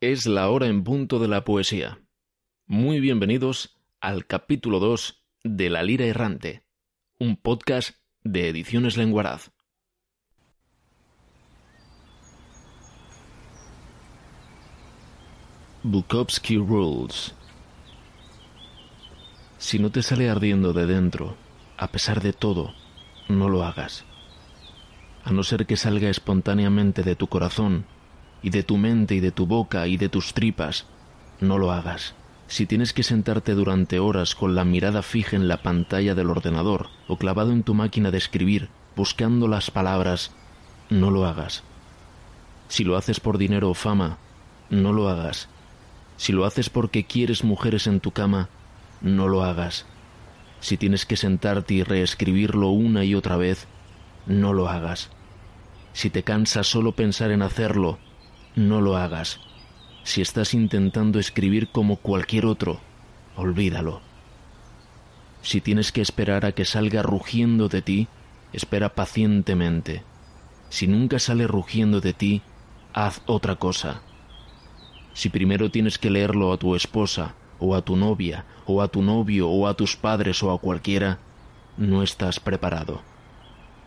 Es la hora en punto de la poesía. Muy bienvenidos al capítulo 2 de La Lira Errante, un podcast de Ediciones Lenguaraz. Bukowski Rules Si no te sale ardiendo de dentro, a pesar de todo, no lo hagas. A no ser que salga espontáneamente de tu corazón, y de tu mente y de tu boca y de tus tripas, no lo hagas. Si tienes que sentarte durante horas con la mirada fija en la pantalla del ordenador o clavado en tu máquina de escribir, buscando las palabras, no lo hagas. Si lo haces por dinero o fama, no lo hagas. Si lo haces porque quieres mujeres en tu cama, no lo hagas. Si tienes que sentarte y reescribirlo una y otra vez, no lo hagas. Si te cansa solo pensar en hacerlo, no lo hagas. Si estás intentando escribir como cualquier otro, olvídalo. Si tienes que esperar a que salga rugiendo de ti, espera pacientemente. Si nunca sale rugiendo de ti, haz otra cosa. Si primero tienes que leerlo a tu esposa, o a tu novia, o a tu novio, o a tus padres, o a cualquiera, no estás preparado.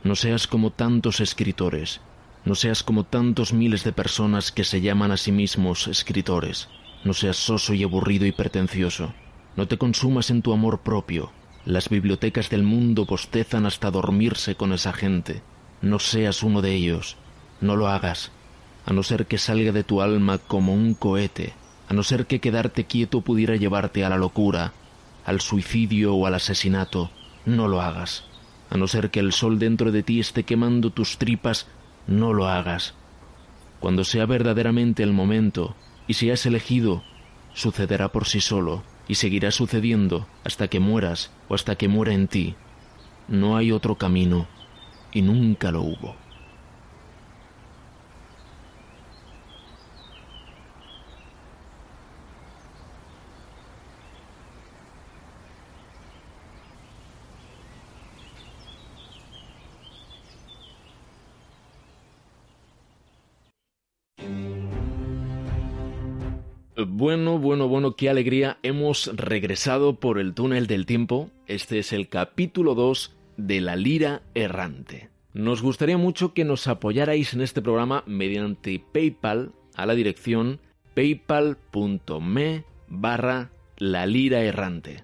No seas como tantos escritores, no seas como tantos miles de personas que se llaman a sí mismos escritores. No seas soso y aburrido y pretencioso. No te consumas en tu amor propio. Las bibliotecas del mundo bostezan hasta dormirse con esa gente. No seas uno de ellos. No lo hagas. A no ser que salga de tu alma como un cohete. A no ser que quedarte quieto pudiera llevarte a la locura, al suicidio o al asesinato. No lo hagas. A no ser que el sol dentro de ti esté quemando tus tripas no lo hagas. Cuando sea verdaderamente el momento y si has elegido, sucederá por sí solo y seguirá sucediendo hasta que mueras o hasta que muera en ti. No hay otro camino y nunca lo hubo. Bueno, bueno, bueno, qué alegría. Hemos regresado por el túnel del tiempo. Este es el capítulo 2 de La Lira Errante. Nos gustaría mucho que nos apoyarais en este programa mediante PayPal a la dirección paypal.me barra La Lira Errante.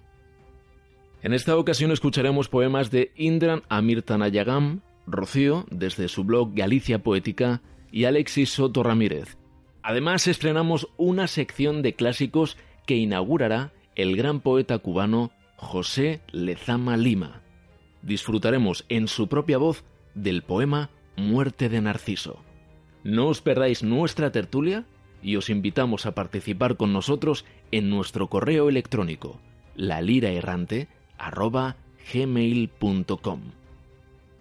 En esta ocasión escucharemos poemas de Indran Amirtanayagam, Rocío, desde su blog Galicia Poética, y Alexis Soto Ramírez. Además, estrenamos una sección de clásicos que inaugurará el gran poeta cubano José Lezama Lima. Disfrutaremos en su propia voz del poema Muerte de Narciso. No os perdáis nuestra tertulia y os invitamos a participar con nosotros en nuestro correo electrónico laliraerrante@gmail.com.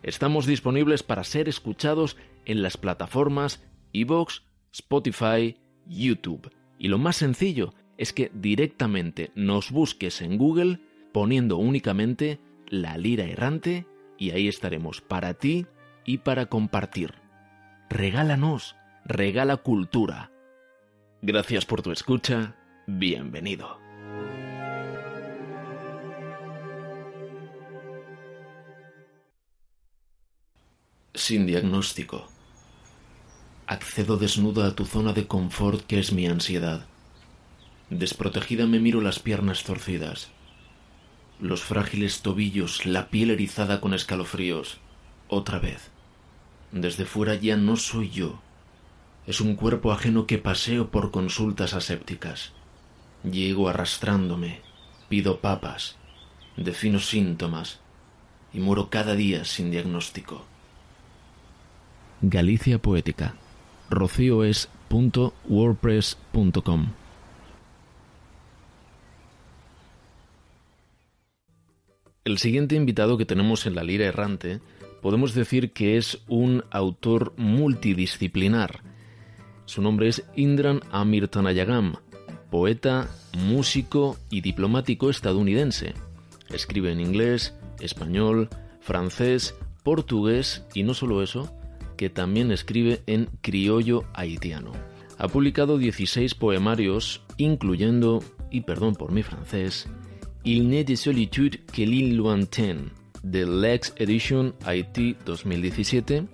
Estamos disponibles para ser escuchados en las plataformas iVoox, Spotify, YouTube. Y lo más sencillo es que directamente nos busques en Google poniendo únicamente la lira errante y ahí estaremos para ti y para compartir. Regálanos, regala cultura. Gracias por tu escucha, bienvenido. Sin diagnóstico. Accedo desnuda a tu zona de confort que es mi ansiedad. Desprotegida me miro las piernas torcidas, los frágiles tobillos, la piel erizada con escalofríos. Otra vez. Desde fuera ya no soy yo. Es un cuerpo ajeno que paseo por consultas asépticas. Llego arrastrándome, pido papas, defino síntomas y muero cada día sin diagnóstico. Galicia Poética rocioes.wordpress.com. El siguiente invitado que tenemos en la lira errante podemos decir que es un autor multidisciplinar. Su nombre es Indran Amirtanayagam, poeta, músico y diplomático estadounidense. Escribe en inglés, español, francés, portugués y no solo eso, que también escribe en criollo haitiano. Ha publicado 16 poemarios, incluyendo, y perdón por mi francés, Il n'est de solitude que l'île lointaine, de Lex Edition IT 2017,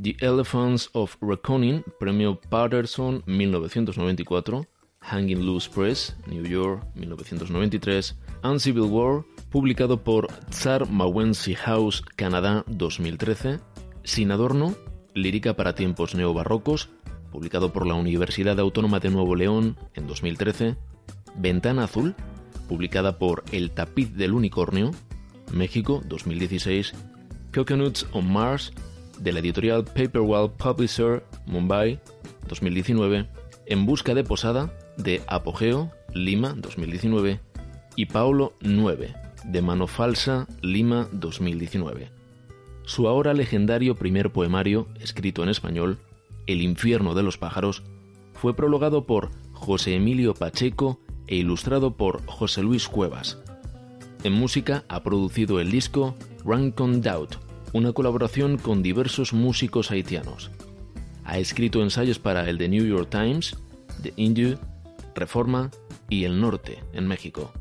The Elephants of Reckoning, premio Patterson 1994, Hanging Loose Press, New York 1993, and Civil War, publicado por Tsar Mawensi House, Canadá 2013, Sin Adorno, lírica para tiempos neobarrocos, publicado por la Universidad Autónoma de Nuevo León en 2013, Ventana Azul, publicada por El Tapiz del Unicornio, México 2016, Coconuts on Mars, de la editorial Paperwell Publisher, Mumbai 2019, En Busca de Posada, de Apogeo, Lima 2019, y Paulo 9, de Mano Falsa, Lima 2019. Su ahora legendario primer poemario, escrito en español, El infierno de los pájaros, fue prologado por José Emilio Pacheco e ilustrado por José Luis Cuevas. En música ha producido el disco Rancon Doubt, una colaboración con diversos músicos haitianos. Ha escrito ensayos para el The New York Times, The Indu, Reforma y El Norte, en México.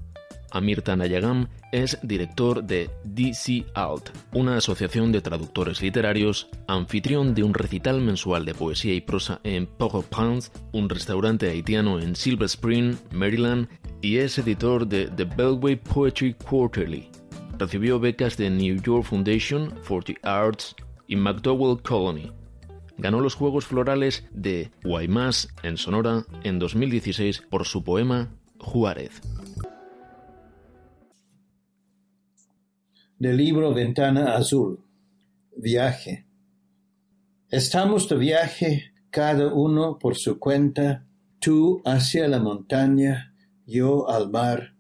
Amirta Nayagam es director de DC Alt, una asociación de traductores literarios, anfitrión de un recital mensual de poesía y prosa en Port-au-Prince, un restaurante haitiano en Silver Spring, Maryland, y es editor de The Beltway Poetry Quarterly. Recibió becas de New York Foundation for the Arts y McDowell Colony. Ganó los Juegos Florales de Guaymas en Sonora en 2016 por su poema Juárez. Del libro Ventana Azul. Viaje. Estamos de viaje, cada uno por su cuenta, tú hacia la montaña, yo al mar,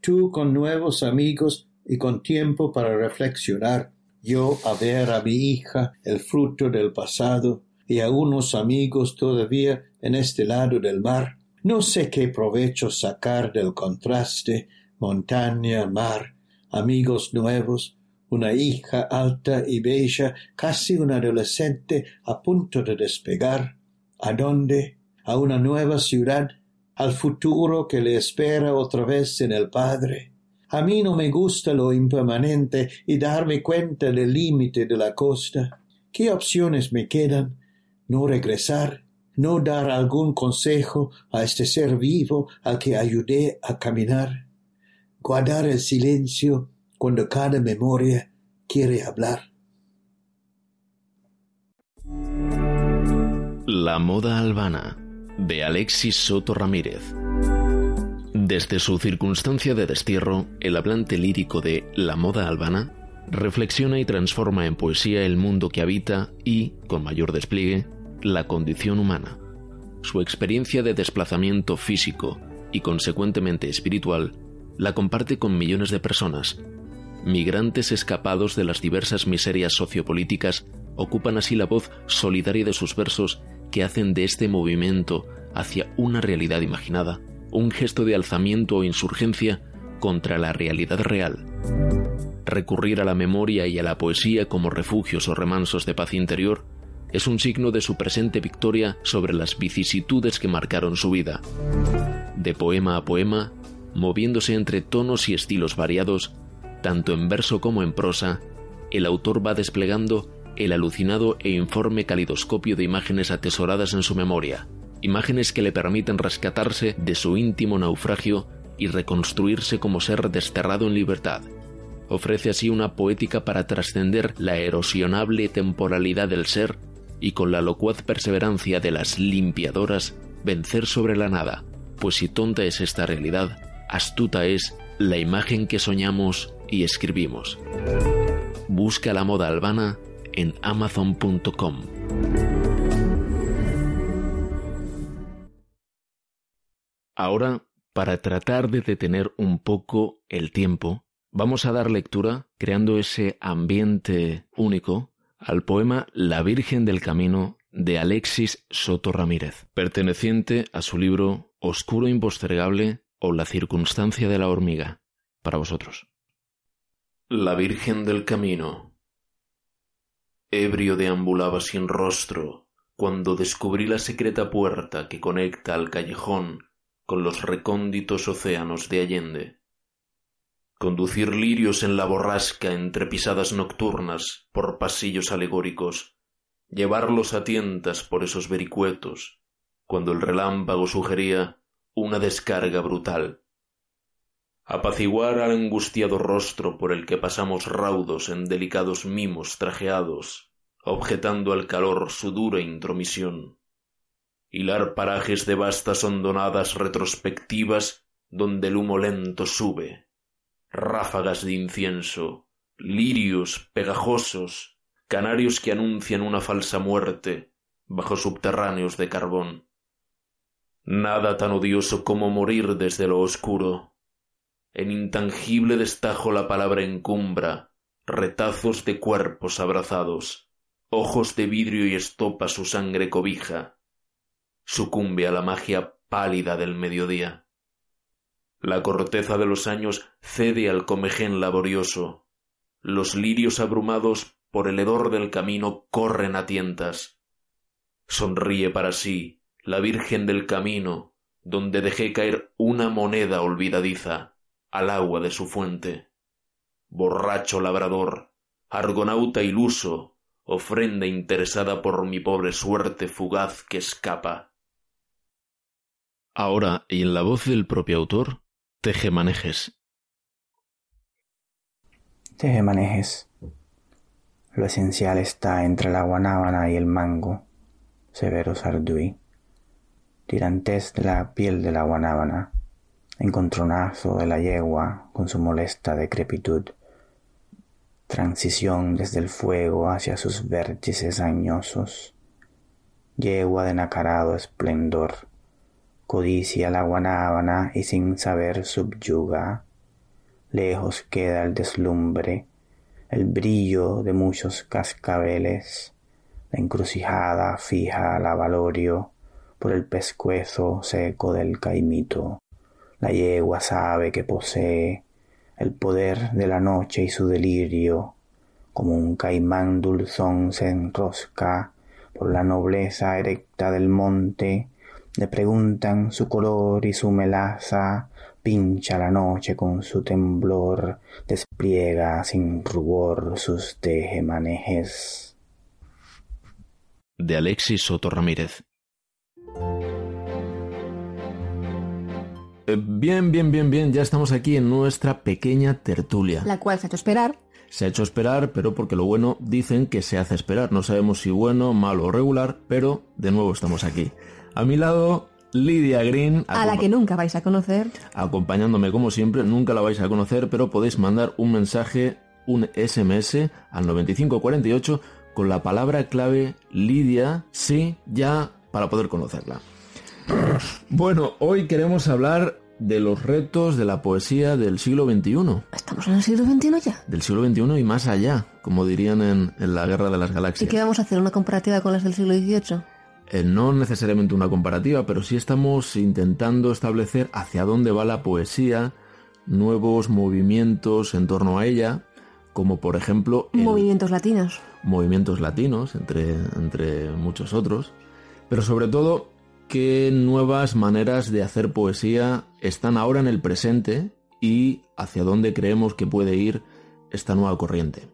tú con nuevos amigos y con tiempo para reflexionar, yo a ver a mi hija el fruto del pasado y a unos amigos todavía en este lado del mar. No sé qué provecho sacar del contraste montaña, mar, amigos nuevos, una hija alta y bella, casi un adolescente a punto de despegar. ¿A dónde? A una nueva ciudad, al futuro que le espera otra vez en el Padre. A mí no me gusta lo impermanente y darme cuenta del límite de la costa. ¿Qué opciones me quedan? No regresar, no dar algún consejo a este ser vivo al que ayudé a caminar, guardar el silencio cuando cada memoria quiere hablar. La moda albana de Alexis Soto Ramírez. Desde su circunstancia de destierro, el hablante lírico de La moda albana reflexiona y transforma en poesía el mundo que habita y, con mayor despliegue, la condición humana. Su experiencia de desplazamiento físico y consecuentemente espiritual la comparte con millones de personas migrantes escapados de las diversas miserias sociopolíticas, ocupan así la voz solidaria de sus versos que hacen de este movimiento hacia una realidad imaginada, un gesto de alzamiento o insurgencia contra la realidad real. Recurrir a la memoria y a la poesía como refugios o remansos de paz interior es un signo de su presente victoria sobre las vicisitudes que marcaron su vida. De poema a poema, moviéndose entre tonos y estilos variados, tanto en verso como en prosa, el autor va desplegando el alucinado e informe calidoscopio de imágenes atesoradas en su memoria, imágenes que le permiten rescatarse de su íntimo naufragio y reconstruirse como ser desterrado en libertad. Ofrece así una poética para trascender la erosionable temporalidad del ser y con la locuaz perseverancia de las limpiadoras vencer sobre la nada, pues si tonta es esta realidad, astuta es la imagen que soñamos y escribimos. Busca la moda albana en amazon.com. Ahora, para tratar de detener un poco el tiempo, vamos a dar lectura, creando ese ambiente único, al poema La Virgen del Camino de Alexis Soto Ramírez, perteneciente a su libro Oscuro Impostergable o La Circunstancia de la Hormiga, para vosotros. La Virgen del Camino. Ebrio deambulaba sin rostro, cuando descubrí la secreta puerta que conecta al callejón con los recónditos océanos de Allende. Conducir lirios en la borrasca entre pisadas nocturnas por pasillos alegóricos, llevarlos a tientas por esos vericuetos, cuando el relámpago sugería una descarga brutal. Apaciguar al angustiado rostro por el que pasamos raudos en delicados mimos trajeados, objetando al calor su dura intromisión. Hilar parajes de vastas hondonadas retrospectivas donde el humo lento sube, ráfagas de incienso, lirios pegajosos, canarios que anuncian una falsa muerte bajo subterráneos de carbón. Nada tan odioso como morir desde lo oscuro. En intangible destajo la palabra encumbra, retazos de cuerpos abrazados, ojos de vidrio y estopa su sangre cobija. Sucumbe a la magia pálida del mediodía. La corteza de los años cede al comején laborioso. Los lirios abrumados por el hedor del camino corren a tientas. Sonríe para sí la Virgen del Camino, donde dejé caer una moneda olvidadiza al agua de su fuente. Borracho labrador, argonauta iluso, ofrenda interesada por mi pobre suerte fugaz que escapa. Ahora, y en la voz del propio autor, Tejemanejes. Tejemanejes. Lo esencial está entre la guanábana y el mango. Severo Sarduy tirantes de la piel de la guanábana, encontronazo de la yegua con su molesta decrepitud, transición desde el fuego hacia sus vértices añosos, yegua de nacarado esplendor, codicia la guanábana y sin saber subyuga, lejos queda el deslumbre, el brillo de muchos cascabeles, la encrucijada fija al avalorio, por el pescuezo seco del caimito. La yegua sabe que posee el poder de la noche y su delirio, como un caimán dulzón se enrosca por la nobleza erecta del monte, le preguntan su color y su melaza, pincha la noche con su temblor, despliega sin rubor sus tejemanejes. De Alexis Soto Ramírez. Bien, bien, bien, bien, ya estamos aquí en nuestra pequeña tertulia. La cual se ha hecho esperar. Se ha hecho esperar, pero porque lo bueno dicen que se hace esperar. No sabemos si bueno, malo o regular, pero de nuevo estamos aquí. A mi lado, Lidia Green. A la que nunca vais a conocer. Acompañándome como siempre, nunca la vais a conocer, pero podéis mandar un mensaje, un SMS al 9548 con la palabra clave Lidia, sí, ya, para poder conocerla. Bueno, hoy queremos hablar de los retos de la poesía del siglo XXI. ¿Estamos en el siglo XXI ya? Del siglo XXI y más allá, como dirían en, la Guerra de las Galaxias. ¿Y qué vamos a hacer? ¿Una comparativa con las del siglo XVIII? Eh, no necesariamente una comparativa, pero sí estamos intentando establecer hacia dónde va la poesía, nuevos movimientos en torno a ella, como por ejemplo... movimientos latinos. Movimientos latinos, entre, entre muchos otros. Pero sobre todo qué nuevas maneras de hacer poesía están ahora en el presente y hacia dónde creemos que puede ir esta nueva corriente.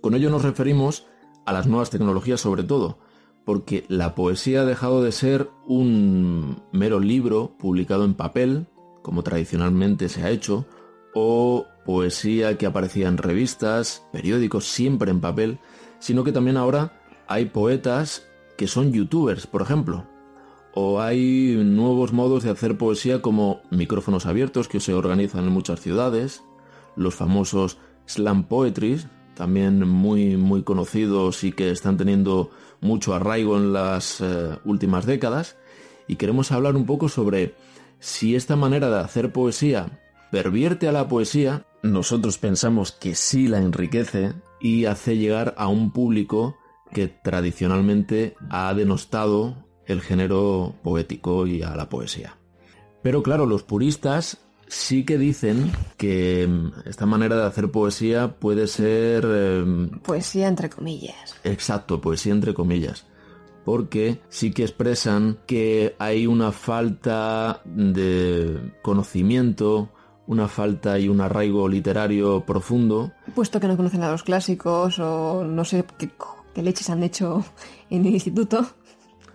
Con ello nos referimos a las nuevas tecnologías sobre todo, porque la poesía ha dejado de ser un mero libro publicado en papel, como tradicionalmente se ha hecho, o poesía que aparecía en revistas, periódicos, siempre en papel, sino que también ahora hay poetas que son youtubers, por ejemplo, o hay nuevos modos de hacer poesía como micrófonos abiertos que se organizan en muchas ciudades, los famosos slam poetries, también muy muy conocidos y que están teniendo mucho arraigo en las eh, últimas décadas. Y queremos hablar un poco sobre si esta manera de hacer poesía pervierte a la poesía, nosotros pensamos que sí la enriquece y hace llegar a un público que tradicionalmente ha denostado el género poético y a la poesía. Pero claro, los puristas sí que dicen que mm, esta manera de hacer poesía puede ser... Em, poesía entre comillas. Exacto, poesía entre comillas. porque sí que expresan que hay una falta de conocimiento, una falta y un arraigo literario profundo. Puesto que no conocen a los clásicos o no sé qué, qué leches han hecho en el instituto.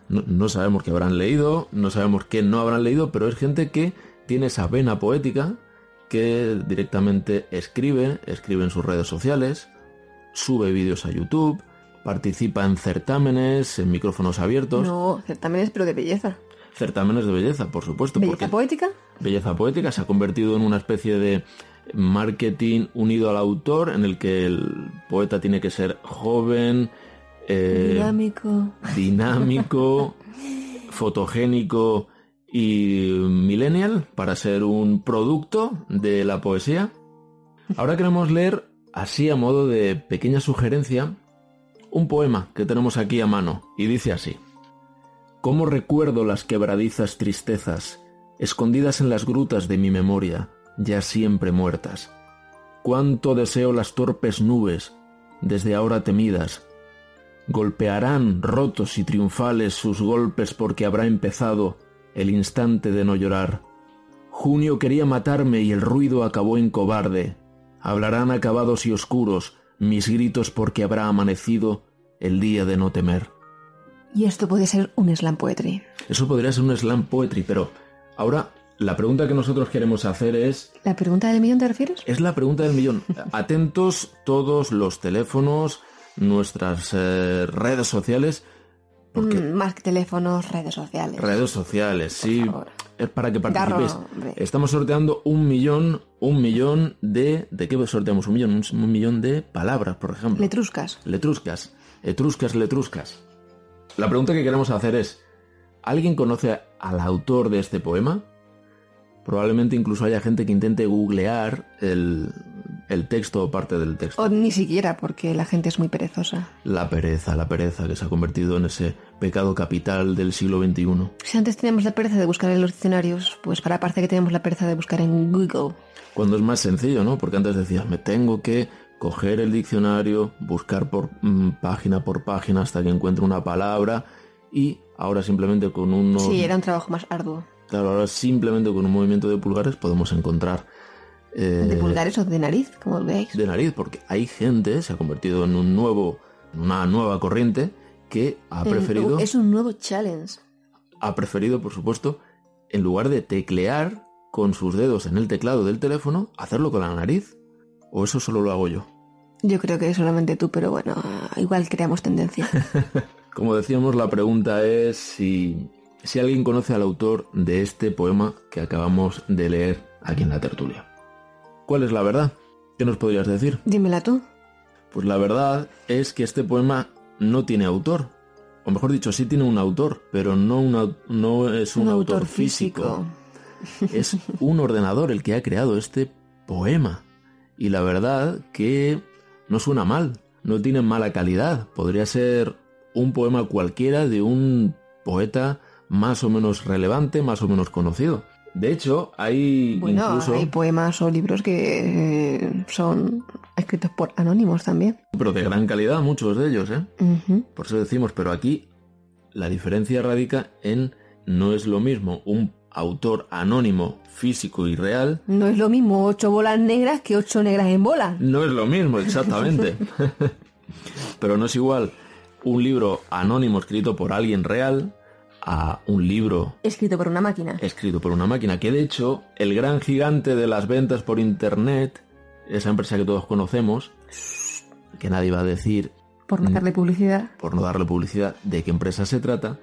No, no sabemos qué habrán leído, no sabemos qué no habrán leído, pero es gente que tiene esa vena poética que directamente escribe, escribe en sus redes sociales, sube vídeos a YouTube, participa en certámenes, en micrófonos abiertos. No, certámenes, pero de belleza. Certámenes de belleza, por supuesto. ¿Belleza porque poética? Belleza poética se ha convertido en una especie de marketing unido al autor en el que el poeta tiene que ser joven, eh, Dinámico. dinámico, fotogénico y millennial para ser un producto de la poesía. Ahora queremos leer, así a modo de pequeña sugerencia, un poema que tenemos aquí a mano y dice así. ¿Cómo recuerdo las quebradizas tristezas, escondidas en las grutas de mi memoria, ya siempre muertas? Cuánto deseo las torpes nubes, desde ahora temidas, golpearán rotos y triunfales sus golpes porque habrá empezado el instante de no llorar. Junio quería matarme y el ruido acabó en cobarde. Hablarán acabados y oscuros mis gritos porque habrá amanecido el día de no temer. Y esto puede ser un slam poetry. Eso podría ser un slam poetry, pero ahora la pregunta que nosotros queremos hacer es... ¿La pregunta del millón te refieres? Es la pregunta del millón. Atentos todos los teléfonos, nuestras eh, redes sociales, porque Mm, más que teléfonos, redes sociales. redes sociales, sí, es para que participéis. Estamos sorteando un millón, un millón de... ¿De qué sorteamos un millón? Un, un millón de palabras, por ejemplo. Letruscas. Letruscas, etruscas, letruscas. La pregunta que queremos hacer es, ¿alguien conoce al autor de este poema? Probablemente incluso haya gente que intente googlear el, el texto o parte del texto. O ni siquiera, porque la gente es muy perezosa. La pereza, la pereza que se ha convertido en ese pecado capital del siglo XXI. Si antes teníamos la pereza de buscar en los diccionarios, pues para parece que tenemos la pereza de buscar en Google. Cuando es más sencillo, ¿no? Porque antes decías, me tengo que coger el diccionario, buscar por mm, página por página hasta que encuentre una palabra y ahora simplemente con unos... Sí, era un trabajo más arduo. Claro, ahora simplemente con un movimiento de pulgares podemos encontrar eh, De pulgares o de nariz, como veis. de nariz, porque hay gente, se ha convertido en un nuevo, una nueva corriente que ha El- preferido, Es un nuevo challenge. ha preferido, por supuesto, en lugar de teclear con sus dedos en el teclado del teléfono, hacerlo con la nariz. O eso solo lo hago yo. Yo creo que solamente tú, pero bueno, igual creamos tendencia. Como decíamos, la pregunta es si, si alguien conoce al autor de este poema que acabamos de leer aquí en la tertulia. ¿Cuál es la verdad? ¿Qué nos podrías decir? Dímela tú. Pues la verdad es que este poema no tiene autor. O mejor dicho, sí tiene un autor, pero no, un au- no es un, autor, físico. Es un ordenador el que ha creado este poema. Y la verdad que no suena mal, no tiene mala calidad. Podría ser un poema cualquiera de un poeta más o menos relevante, más o menos conocido. De hecho, hay Bueno, incluso... hay poemas o libros que eh, son escritos por anónimos también. Pero de gran calidad, muchos de ellos, ¿eh? Por eso decimos, pero aquí la diferencia radica en no es lo mismo un autor anónimo, físico y real. No es lo mismo ocho bolas negras que ocho negras en bola. No es lo mismo, exactamente. pero no es igual un libro anónimo escrito por alguien real a un libro Escrito por una máquina. escrito por una máquina. Que de hecho, el gran gigante de las ventas por internet, esa empresa que todos conocemos, que nadie va a decir Por no darle publicidad. por no darle publicidad de qué empresa se trata,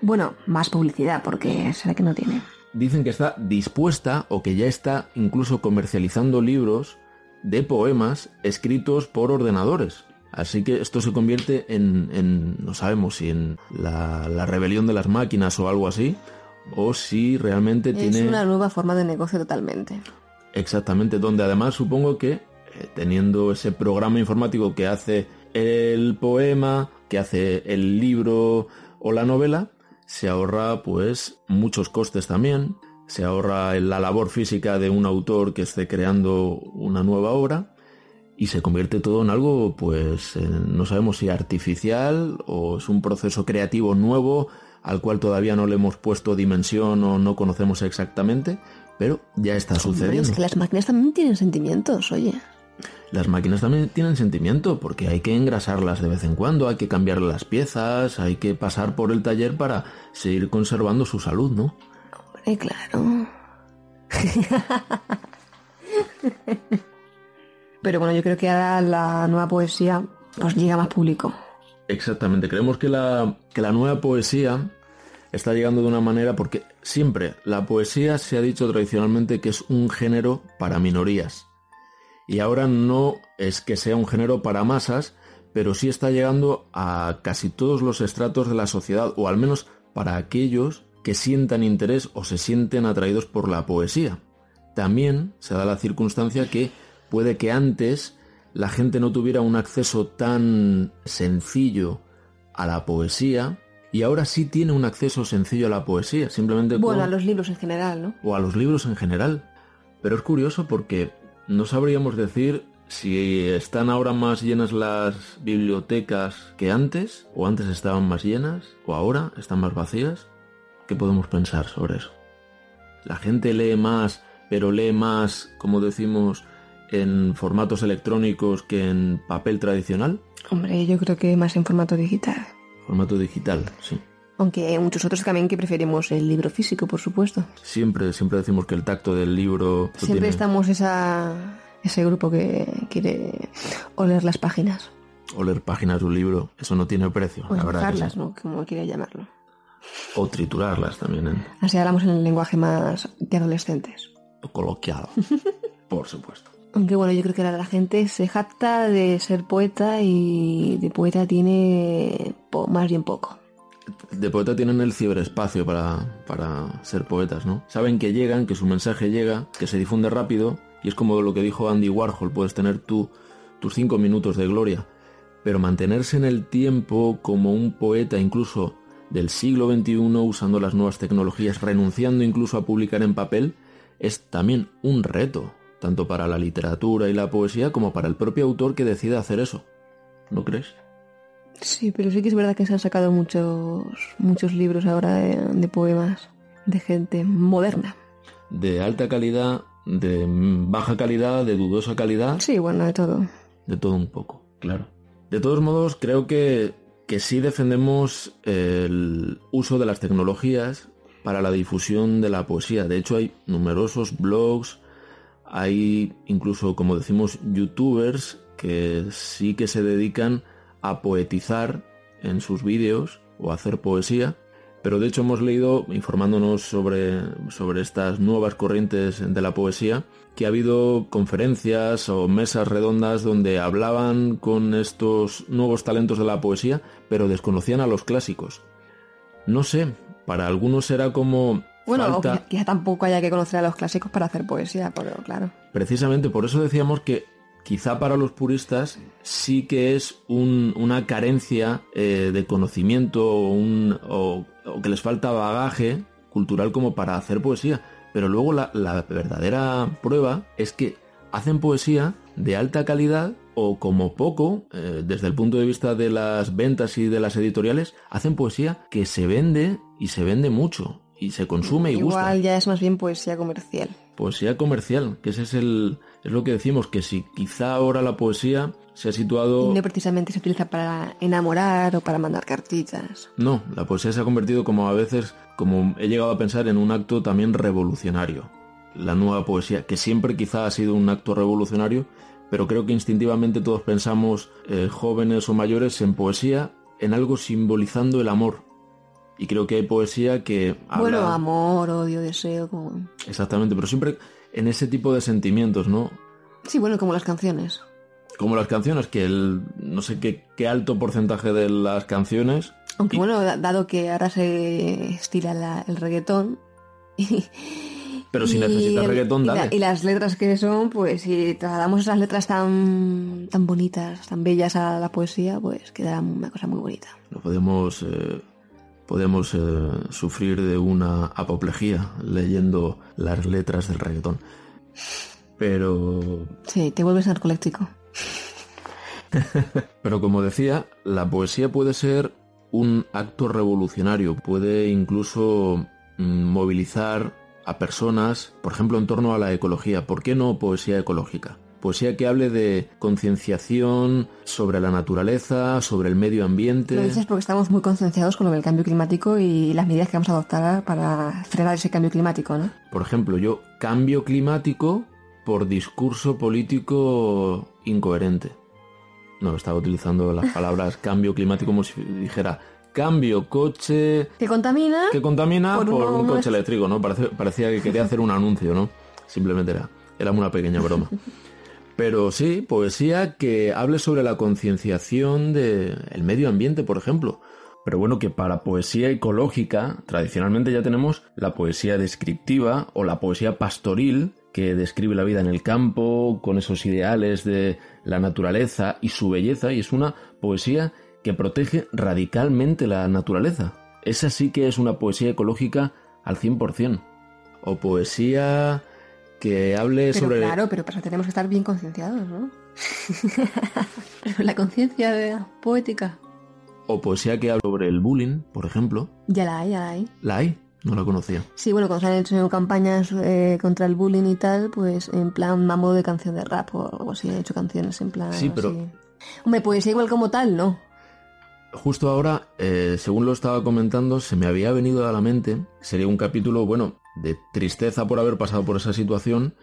Bueno, más publicidad, porque será que no tiene. dicen que está dispuesta o que ya está incluso comercializando libros de poemas escritos por ordenadores. Así que esto se convierte en, en- no sabemos si en la, la rebelión de las máquinas o algo así, o si realmente Es tiene una nueva forma de negocio totalmente. exactamente donde además supongo que eh, teniendo ese programa informático que hace el poema, que hace el libro o la novela, se ahorra pues muchos costes también, se ahorra la labor física de un autor que esté creando una nueva obra y se convierte todo en algo, pues eh, no sabemos si artificial o es un proceso creativo nuevo al cual todavía no le hemos puesto dimensión o no conocemos exactamente, pero ya está sucediendo. Es que las máquinas también tienen sentimientos, oye. Las máquinas también tienen sentimiento porque hay que engrasarlas de vez en cuando, hay que cambiar las piezas, hay que pasar por el taller para seguir conservando su salud, ¿no? Hombre, claro. Pero bueno, yo creo que ahora la nueva poesía pues llega más público. Exactamente, creemos que la, que la nueva poesía está llegando de una manera porque siempre la poesía se ha dicho tradicionalmente que es un género para minorías. Y ahora no es que sea un género para masas, pero sí está llegando a casi todos los estratos de la sociedad, o al menos para aquellos que sientan interés o se sienten atraídos por la poesía. También se da la circunstancia que puede que antes la gente no tuviera un acceso tan sencillo a la poesía y ahora sí tiene un acceso sencillo a la poesía, simplemente bueno, a los libros en general, ¿no? O a los libros en general. Pero es curioso porque no sabríamos decir si están ahora más llenas las bibliotecas que antes, o antes estaban más llenas, o ahora están más vacías. ¿Qué podemos pensar sobre eso? La gente lee más, pero lee más, como decimos, en formatos electrónicos que en papel tradicional? Hombre, yo creo que más en formato digital. Formato digital, sí. Aunque hay muchos otros también que preferimos el libro físico, por supuesto. Siempre, siempre decimos que el tacto del libro... Siempre estamos esa, ese grupo que quiere oler las páginas. Oler páginas de un libro, eso no tiene precio. O la ¿no? Como quiera llamarlo. O triturarlas también. ¿eh? Así hablamos en el lenguaje más de adolescentes. O coloquial, por supuesto. Aunque bueno, yo creo que la gente se jacta de ser poeta y de poeta tiene más bien poco. De poeta tienen el ciberespacio para, para ser poetas, ¿no? Saben que llegan, que su mensaje llega, que se difunde rápido y es como lo que dijo Andy Warhol, puedes tener tú tus cinco minutos de gloria, pero mantenerse en el tiempo como un poeta incluso del siglo XXI usando las nuevas tecnologías, renunciando incluso a publicar en papel, es también un reto tanto para la literatura y la poesía como para el propio autor que decide hacer eso. ¿No crees? Sí, pero sí que es verdad que se han sacado muchos, muchos libros ahora de, poemas de gente moderna. De alta calidad, de baja calidad, de dudosa calidad. Sí, bueno, de todo. De todo un poco, claro. De todos modos, creo que, que sí defendemos el uso de las tecnologías para la difusión de la poesía. De hecho, hay numerosos blogs, hay incluso, como decimos, youtubers que sí que se dedican a poetizar en sus vídeos o a hacer poesía. Pero de hecho hemos leído, informándonos sobre, sobre estas nuevas corrientes de la poesía, que ha habido conferencias o mesas redondas donde hablaban con estos nuevos talentos de la poesía, pero desconocían a los clásicos. No sé, para algunos era como bueno, quizá tampoco haya que conocer a los clásicos para hacer poesía, pero claro. Precisamente por eso decíamos que quizá para los puristas sí que es una carencia eh, de conocimiento o, que les falta bagaje cultural como para hacer poesía. Pero luego la, verdadera prueba es que hacen poesía de alta calidad o como poco, eh, desde el punto de vista de las ventas y de las editoriales, hacen poesía que se vende y se vende mucho y se consume y gusta. Igual ya es más bien poesía comercial. Poesía comercial, que ese es el es lo que decimos que si quizá ahora la poesía se ha situado no precisamente se utiliza para enamorar o para mandar cartitas. No, la poesía se ha convertido como a veces como he llegado a pensar en un acto también revolucionario. La nueva poesía, que siempre quizá ha sido un acto revolucionario, pero creo que instintivamente todos pensamos, eh, jóvenes o mayores, en poesía, en algo simbolizando el amor, y creo que hay poesía que habla... Bueno, amor, odio, deseo, como... Exactamente, pero siempre en ese tipo de sentimientos, ¿no? Sí, bueno, como las canciones. Como las canciones, que el no sé qué, qué alto porcentaje de las canciones... Aunque bueno, dado que ahora se estila el reggaetón... Pero si necesitas reggaetón, dale. Y, las letras que son, pues si trasladamos esas letras tan, tan bonitas, tan bellas a la poesía, pues quedará una cosa muy bonita. Lo podemos... Eh, podemos eh, sufrir de una apoplejía leyendo las letras del reggaetón. Pero... Sí, te vuelves narcoléctrico. Pero como decía, la poesía puede ser un acto revolucionario, puede incluso mm, movilizar a personas, por ejemplo, en torno a la ecología. ¿Por qué no poesía ecológica? Poesía que hable de concienciación sobre la naturaleza, sobre el medio ambiente. Lo dices porque estamos muy concienciados con lo del cambio climático y las medidas que vamos a adoptar para frenar ese cambio climático, ¿no? Por ejemplo, yo cambio climático por discurso político incoherente. No, estaba utilizando las palabras cambio climático como si dijera cambio coche Que contamina. que contamina por, Por un coche eléctrico, ¿no? Parece- parecía que quería hacer un anuncio, ¿no? Simplemente era, era una pequeña broma. Pero sí, poesía que hable sobre la concienciación del medio ambiente, por ejemplo. Pero bueno, que para poesía ecológica, tradicionalmente ya tenemos la poesía descriptiva o la poesía pastoril, que describe la vida en el campo, con esos ideales de la naturaleza y su belleza, y es una poesía que protege radicalmente la naturaleza. Esa sí que es una poesía ecológica al 100%. O poesía que hable Pero sobre... claro, pero para tenemos que estar bien concienciados, ¿no? pero la conciencia poética. O poesía que hable sobre el bullying, por ejemplo. Ya la hay, ya la hay. ¿La hay? No la conocía. Sí, bueno, cuando se han hecho campañas eh, contra el bullying y tal, pues en plan modo de canción de rap o algo así, he hecho canciones en plan. Sí, pero- así. Hombre, poesía igual como tal, no. Justo ahora, eh, según lo estaba comentando, se me había venido a la mente, sería un capítulo, bueno, de tristeza por haber pasado por esa situación,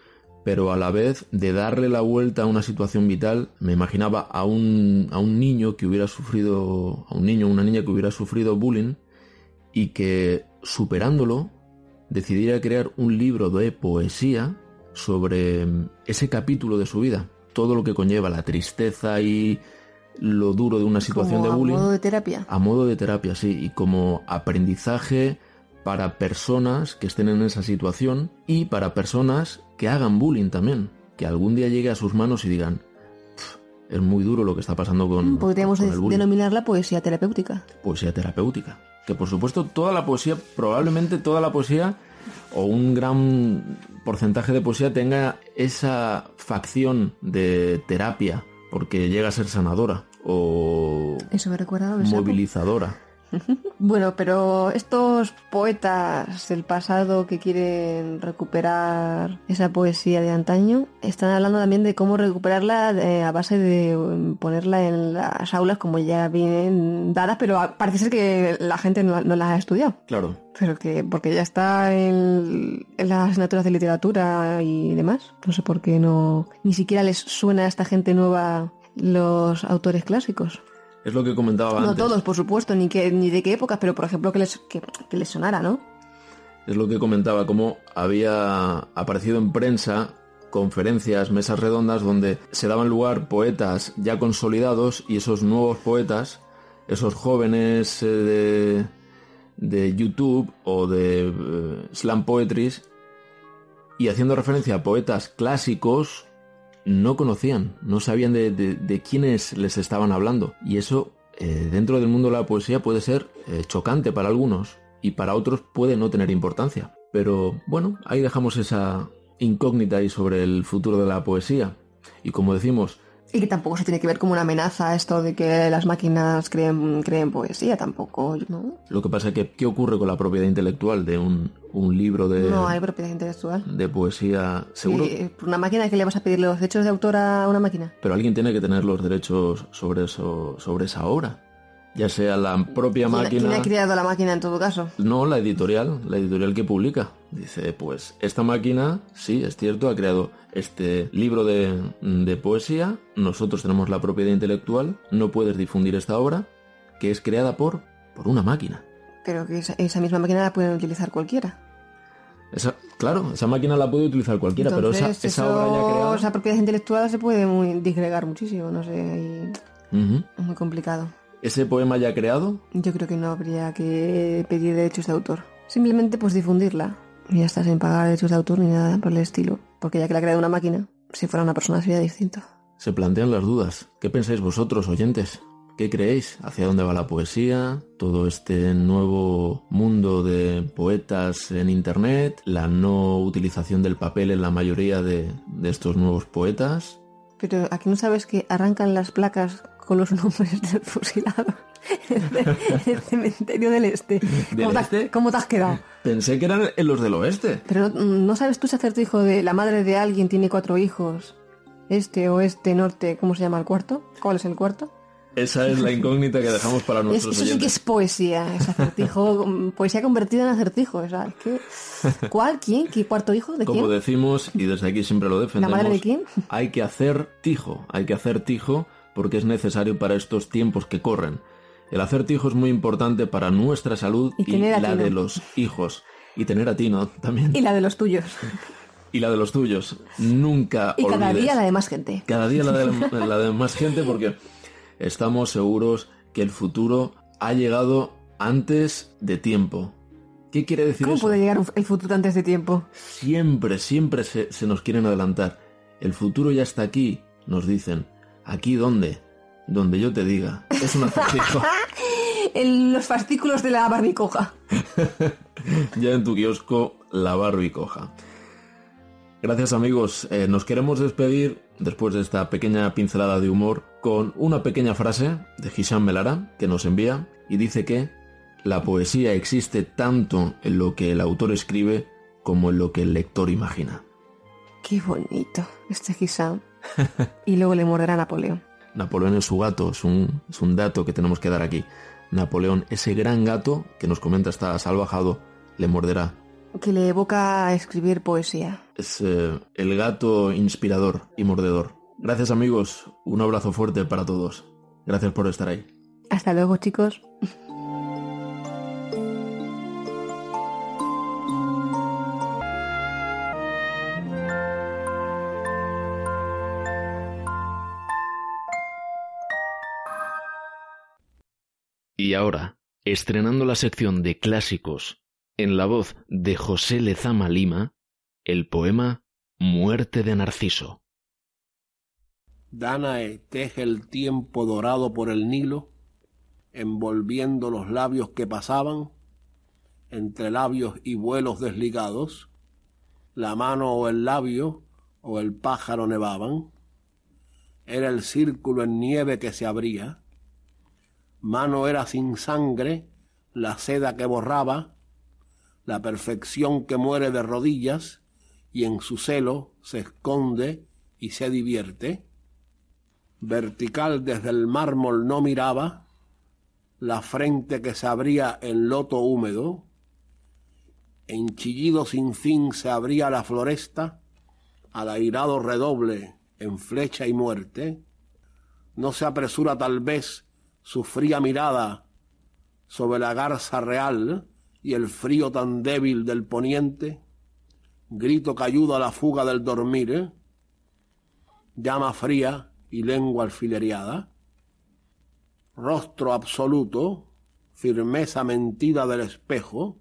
pero a la vez de darle la vuelta a una situación vital, me imaginaba a un, a un niño que hubiera sufrido, a un niño o una niña que hubiera sufrido bullying y que superándolo decidiera crear un libro de poesía sobre ese capítulo de su vida, todo lo que conlleva la tristeza y lo duro de una situación como de a bullying modo de terapia. a modo de terapia, sí, y como aprendizaje para personas que estén en esa situación y para personas que hagan bullying también, que algún día llegue a sus manos y digan, "Pf, es muy duro lo que está pasando con, Podríamos con el bullying. denominarla poesía terapéutica. Poesía terapéutica. Que por supuesto toda la poesía, probablemente toda la poesía o un gran porcentaje de poesía tenga esa facción de terapia, porque llega a ser sanadora o Eso me recuerda a lo de Sapo. movilizadora. Bueno, pero estos poetas del pasado que quieren recuperar esa poesía de antaño están hablando también de cómo recuperarla eh, a base de um, ponerla en las aulas como ya vienen dadas, pero parece ser que la gente no, no las ha estudiado. Claro, Pero que porque ya está en, en las asignaturas de literatura y demás. No sé por qué no ni siquiera les suena a esta gente nueva los autores clásicos. Es lo que comentaba No antes. todos, por supuesto, ni que ni de qué épocas, pero por ejemplo que les que, que les sonara, ¿no? Es lo que comentaba, cómo había aparecido en prensa conferencias, mesas redondas donde se daban lugar poetas ya consolidados y esos nuevos poetas, esos jóvenes eh, de, de YouTube o de eh, slam poetries, y haciendo referencia a poetas clásicos, no conocían, no sabían de, quiénes les estaban hablando. Y eso, eh, dentro del mundo de la poesía, puede ser eh, chocante para algunos y para otros puede no tener importancia. Pero bueno, ahí dejamos esa incógnita ahí sobre el futuro de la poesía. Y como decimos, Y que tampoco se tiene que ver como una amenaza esto de que las máquinas creen, creen poesía, tampoco, ¿no? lo que pasa es que, ¿qué ocurre con la propiedad intelectual de un, un libro de, No hay propiedad intelectual. de poesía? Seguro, una máquina que le vas a pedir los derechos de autor a una máquina. pero alguien tiene que tener los derechos sobre, eso, sobre esa obra. Ya sea la propia ¿Quién, máquina... quién ha creado la máquina en todo caso? No, la editorial, la editorial que publica. Dice, pues esta máquina, sí, es cierto, ha creado este libro de, de poesía, nosotros tenemos la propiedad intelectual, no puedes difundir esta obra, que es creada por, por una máquina. Pero que esa, esa misma máquina la pueden utilizar cualquiera. Esa, claro, esa máquina la puede utilizar cualquiera, pero esa, esa eso- obra ya creada... Esa propiedad intelectual se puede muy, disgregar muchísimo, no sé, es muy complicado. Ese poema ya creado, Yo creo que no habría que pedir derechos de autor. Simplemente pues difundirla. Y ya está, sin pagar derechos de autor ni nada por el estilo. Porque ya que la ha creado una máquina, si fuera una persona sería distinto. se plantean las dudas. ¿Qué pensáis vosotros, oyentes? ¿Qué creéis? ¿Hacia dónde va la poesía? ¿Todo este nuevo mundo de poetas en Internet? ¿La no utilización del papel en la mayoría de, de estos nuevos poetas? Pero aquí no sabes que arrancan las placas con los nombres del fusilado en el cementerio del este. ¿Del ¿Cómo, te, este? has- cómo te has quedado? Pensé que eran los del oeste. Pero mm, no sabes tú ese acertijo de la madre de alguien tiene cuatro hijos. Este, oeste, norte, ¿cómo se llama el cuarto? ¿Cuál es el cuarto? Esa es la incógnita que dejamos para Es- nuestros eso sí que es poesía, es acertijo, mm, poesía convertida en acertijo. o sea, que- ¿Cuál? ¿Quién? ¿Qué cuarto hijo? ¿De Como quién? decimos, y desde aquí siempre lo defendemos, madre de quién? hay que hacer tijo, hay que hacer tijo porque es necesario para estos tiempos que corren. El hacer tijo es muy importante para nuestra salud Y la tino. de los hijos. Y tener a Tino también. Y la de los tuyos. Y la de los tuyos. Nunca Y cada día la de más gente. Cada día la de, la de más gente porque estamos seguros que el futuro ha llegado antes de tiempo. ¿Qué quiere decir ¿Cómo eso? puede llegar el futuro antes de tiempo? Siempre, siempre se, se nos quieren adelantar. El futuro ya está aquí, nos dicen. ¿Aquí dónde? Donde yo te diga. Es un acertijo. En los fascículos de la barbicoja. ya en tu kiosco, la barbicoja. Gracias amigos. Eh, nos queremos despedir después de esta pequeña pincelada de humor con una pequeña frase de Hisham Melara que nos envía y dice que la poesía existe tanto en lo que el autor escribe como en lo que el lector imagina. Qué bonito este Gisam. Y luego le morderá a Napoleón. Napoleón es su gato, es un, es un dato que tenemos que dar aquí. Napoleón, ese gran gato que nos comenta está salvajado, le morderá. Que le evoca a escribir poesía. Es eh, el gato inspirador y mordedor. Gracias amigos, un abrazo fuerte para todos. Gracias por estar ahí. Hasta luego, chicos. ahora, estrenando la sección de clásicos, en la voz de José Lezama Lima, el poema Muerte de Narciso. Danae teje el tiempo dorado por el Nilo, envolviendo los labios que pasaban, entre labios y vuelos desligados, la mano o el labio o el pájaro nevaban, era el círculo en nieve que se abría, mano era sin sangre, la seda que borraba, la perfección que muere de rodillas y en su celo se esconde y se divierte. Vertical desde el mármol no miraba, la frente que se abría en loto húmedo, en chillido sin fin se abría la floresta, al airado redoble en flecha y muerte, no se apresura tal vez su fría mirada sobre la garza real y el frío tan débil del poniente, grito que ayuda a la fuga del dormir, ¿eh? llama fría y lengua alfilereada, rostro absoluto, firmeza mentida del espejo,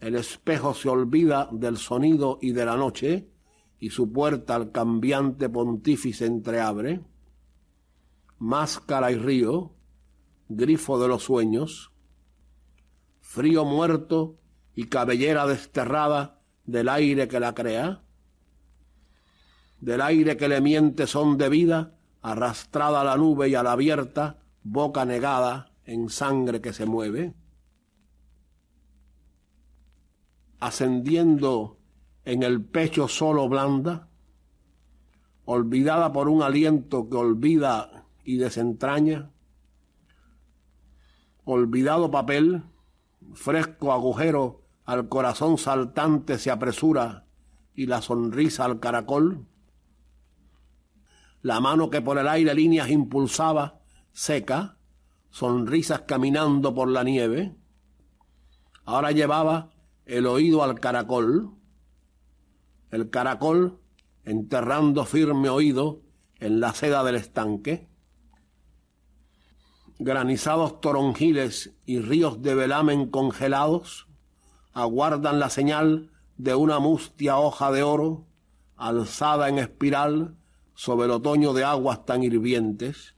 el espejo se olvida del sonido y de la noche, y su puerta al cambiante pontífice entreabre, máscara y río, grifo de los sueños, frío muerto y cabellera desterrada del aire que la crea, del aire que le miente son de vida, arrastrada a la nube y a la abierta, boca negada en sangre que se mueve, ascendiendo en el pecho solo blanda, olvidada por un aliento que olvida y desentraña, olvidado papel, fresco agujero al corazón saltante se apresura y la sonrisa al caracol, la mano que por el aire líneas impulsaba, seca, sonrisas caminando por la nieve, ahora llevaba el oído al caracol, el caracol enterrando firme oído en la seda del estanque, granizados toronjiles y ríos de velamen congelados aguardan la señal de una mustia hoja de oro alzada en espiral sobre el otoño de aguas tan hirvientes.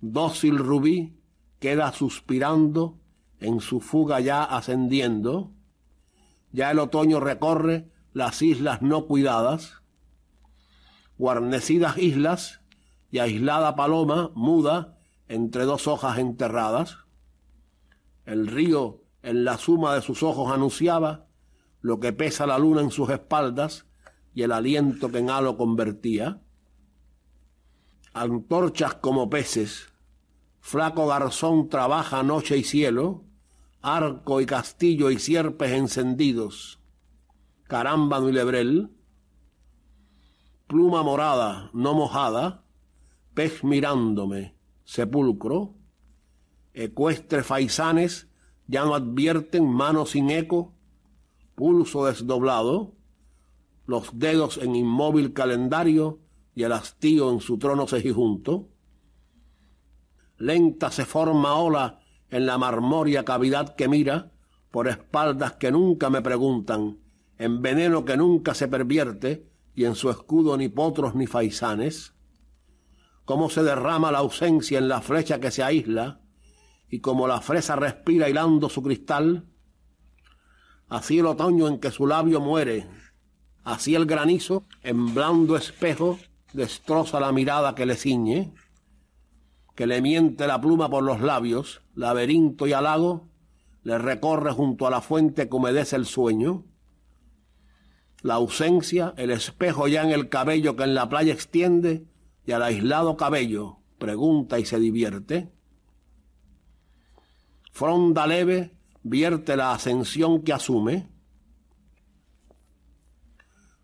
Dócil rubí queda suspirando en su fuga ya ascendiendo. Ya el otoño recorre las islas no cuidadas. guarnecidas islas y aislada paloma muda entre dos hojas enterradas. El río en la suma de sus ojos anunciaba lo que pesa la luna en sus espaldas y el aliento que en halo convertía. Antorchas como peces, flaco garzón trabaja noche y cielo, arco y castillo y sierpes encendidos, carámbano y lebrel, pluma morada no mojada, pez mirándome, sepulcro, ecuestre faisanes ya no advierten mano sin eco, pulso desdoblado, los dedos en inmóvil calendario y el hastío en su trono cejijunto. Lenta se forma ola en la marmoria cavidad que mira, por espaldas que nunca me preguntan, en veneno que nunca se pervierte, y en su escudo ni potros ni faisanes. Cómo se derrama la ausencia en la flecha que se aísla, y como la fresa respira hilando su cristal, así el otoño en que su labio muere, así el granizo, en blando espejo, destroza la mirada que le ciñe, que le miente la pluma por los labios, laberinto y halago, le recorre junto a la fuente que humedece el sueño. La ausencia, el espejo ya en el cabello que en la playa extiende, y al aislado cabello pregunta y se divierte. Fronda leve, vierte la ascensión que asume.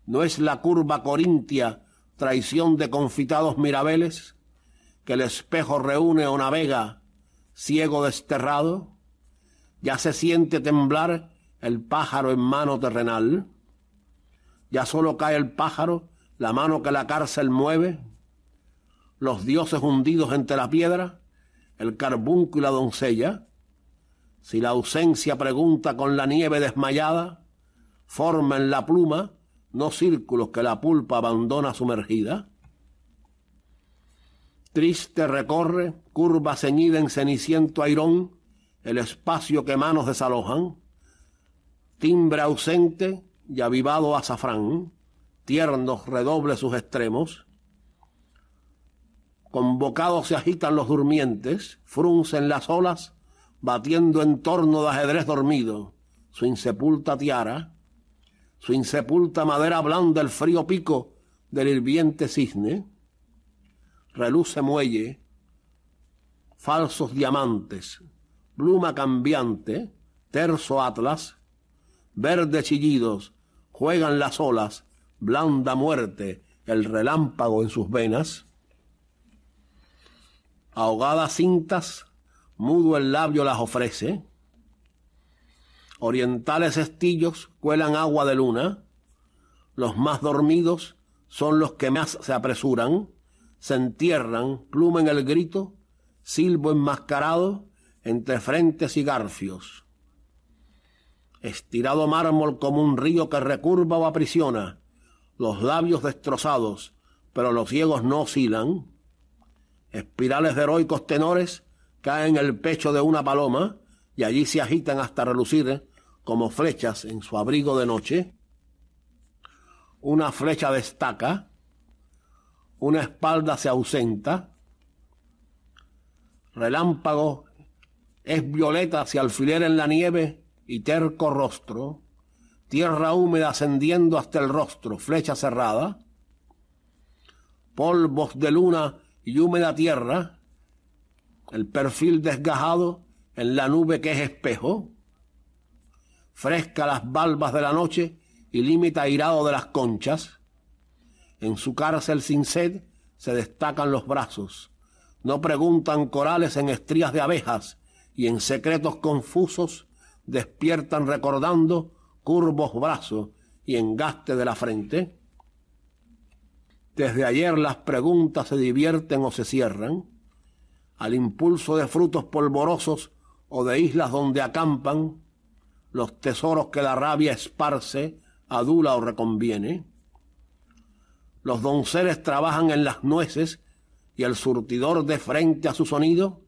No es la curva corintia traición de confitados mirabeles, que el espejo reúne o navega ciego desterrado, ya se siente temblar el pájaro en mano terrenal, ya solo cae el pájaro, la mano que la cárcel mueve, los dioses hundidos entre la piedra, el carbunco y la doncella, si la ausencia pregunta con la nieve desmayada, forma en la pluma no círculos que la pulpa abandona sumergida. Triste recorre, curva ceñida en ceniciento airón, el espacio que manos desalojan, timbre ausente y avivado azafrán, tiernos redoble sus extremos. Convocados se agitan los durmientes, fruncen las olas batiendo en torno de ajedrez dormido, su insepulta tiara, su insepulta madera blanda el frío pico del hirviente cisne, reluce muelle, falsos diamantes, pluma cambiante, terso atlas, verde chillidos, juegan las olas, blanda muerte, el relámpago en sus venas, ahogadas cintas, mudo el labio las ofrece. Orientales estillos cuelan agua de luna. Los más dormidos son los que más se apresuran, se entierran, pluma en el grito, silbo enmascarado entre frentes y garfios. Estirado mármol como un río que recurva o aprisiona, los labios destrozados, pero los ciegos no oscilan. Espirales de heroicos tenores caen en el pecho de una paloma y allí se agitan hasta relucir como flechas en su abrigo de noche. Una flecha destaca, una espalda se ausenta, relámpago es violeta hacia alfiler en la nieve y terco rostro, tierra húmeda ascendiendo hasta el rostro, flecha cerrada, polvos de luna y húmeda tierra, el perfil desgajado en la nube que es espejo, fresca las balbas de la noche y límite airado de las conchas. En su cárcel sin sed se destacan los brazos, no preguntan corales en estrías de abejas y en secretos confusos despiertan recordando curvos brazos y engaste de la frente. Desde ayer las preguntas se divierten o se cierran al impulso de frutos polvorosos o de islas donde acampan los tesoros que la rabia esparce, adula o reconviene. Los donceles trabajan en las nueces y el surtidor de frente a su sonido,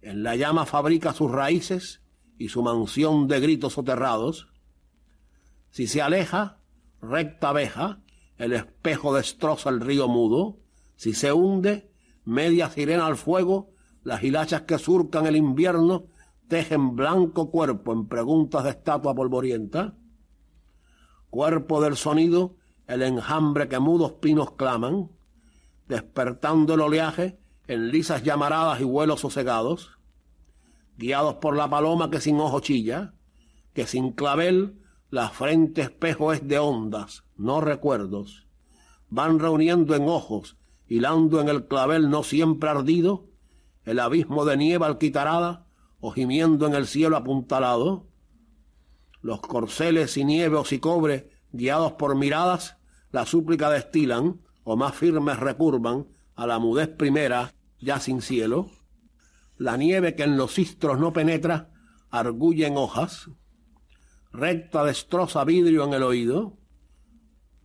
en la llama fabrica sus raíces y su mansión de gritos soterrados. Si se aleja, recta abeja, el espejo destroza el río mudo. Si se hunde, media sirena al fuego, las hilachas que surcan el invierno tejen blanco cuerpo en preguntas de estatua polvorienta. Cuerpo del sonido, el enjambre que mudos pinos claman, despertando el oleaje en lisas llamaradas y vuelos sosegados, guiados por la paloma que sin ojo chilla, que sin clavel la frente espejo es de ondas, no recuerdos. Van reuniendo en ojos, hilando en el clavel no siempre ardido, el abismo de nieve alquitarada, o gimiendo en el cielo apuntalado. Los corceles y nieves y cobre, guiados por miradas, la súplica destilan, o más firmes recurvan, a la mudez primera, ya sin cielo. La nieve que en los cistros no penetra, arguye en hojas, recta destroza vidrio en el oído,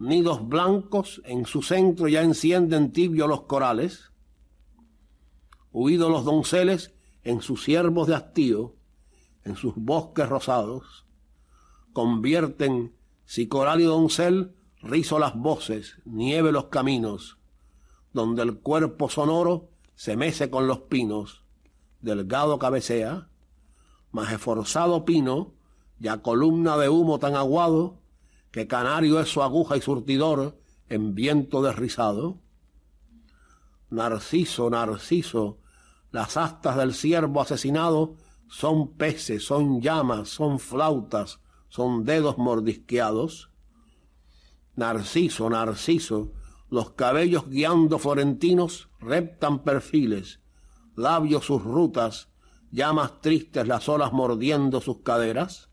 nidos blancos en su centro ya encienden tibio los corales, huidos los donceles en sus ciervos de hastío, en sus bosques rosados, convierten, si coral y doncel, rizo las voces, nieve los caminos, donde el cuerpo sonoro se mece con los pinos, delgado cabecea, mas esforzado pino, ya columna de humo tan aguado, que canario es su aguja y surtidor en viento desrizado. Narciso, Narciso, las astas del ciervo asesinado son peces, son llamas, son flautas, son dedos mordisqueados. Narciso, Narciso, los cabellos guiando florentinos reptan perfiles, labios sus rutas, llamas tristes las olas mordiendo sus caderas.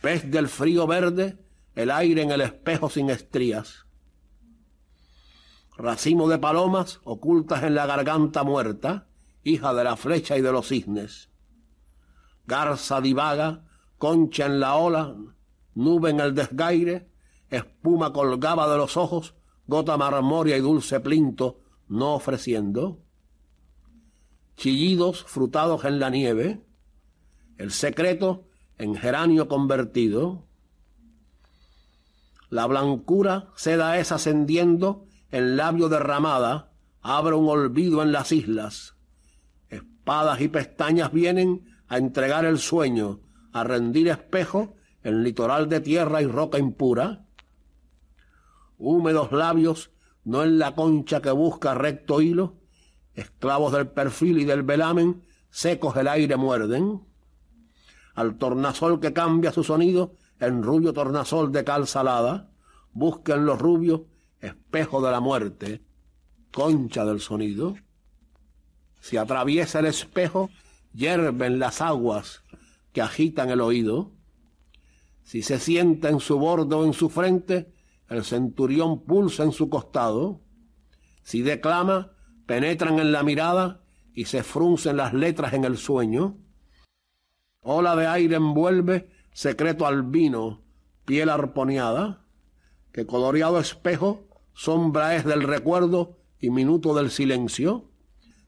Pez del frío verde, el aire en el espejo sin estrías. Racimo de palomas ocultas en la garganta muerta, hija de la flecha y de los cisnes. Garza divaga, concha en la ola, nube en el desgaire, espuma colgaba de los ojos, gota marmoria y dulce plinto, no ofreciendo. Chillidos frutados en la nieve, el secreto en geranio convertido. La blancura seda es ascendiendo en labio derramada, abre un olvido en las islas. Espadas y pestañas vienen a entregar el sueño, a rendir espejo en litoral de tierra y roca impura. Húmedos labios, no en la concha que busca recto hilo, esclavos del perfil y del velamen, secos el aire muerden al tornasol que cambia su sonido en rubio tornasol de cal salada, busquen los rubios espejo de la muerte, concha del sonido. Si atraviesa el espejo, hierven las aguas que agitan el oído. Si se sienta en su bordo o en su frente, el centurión pulsa en su costado. Si declama, penetran en la mirada y se fruncen las letras en el sueño. Ola de aire envuelve, secreto albino, piel arponeada, que coloreado espejo, sombra es del recuerdo y minuto del silencio,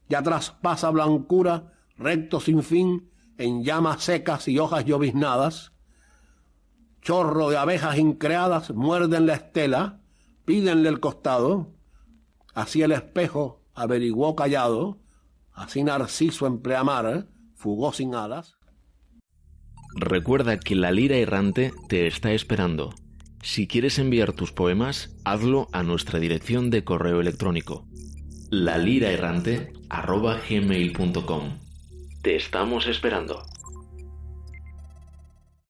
ya traspasa blancura, recto sin fin, en llamas secas y hojas lloviznadas, chorro de abejas increadas muerden la estela, pídenle el costado, así el espejo averiguó callado, así Narciso en pleamar, fugó sin alas. Recuerda que la lira errante te está esperando. Si quieres enviar tus poemas, hazlo a nuestra dirección de correo electrónico laliraerrante.gmail.com Te estamos esperando.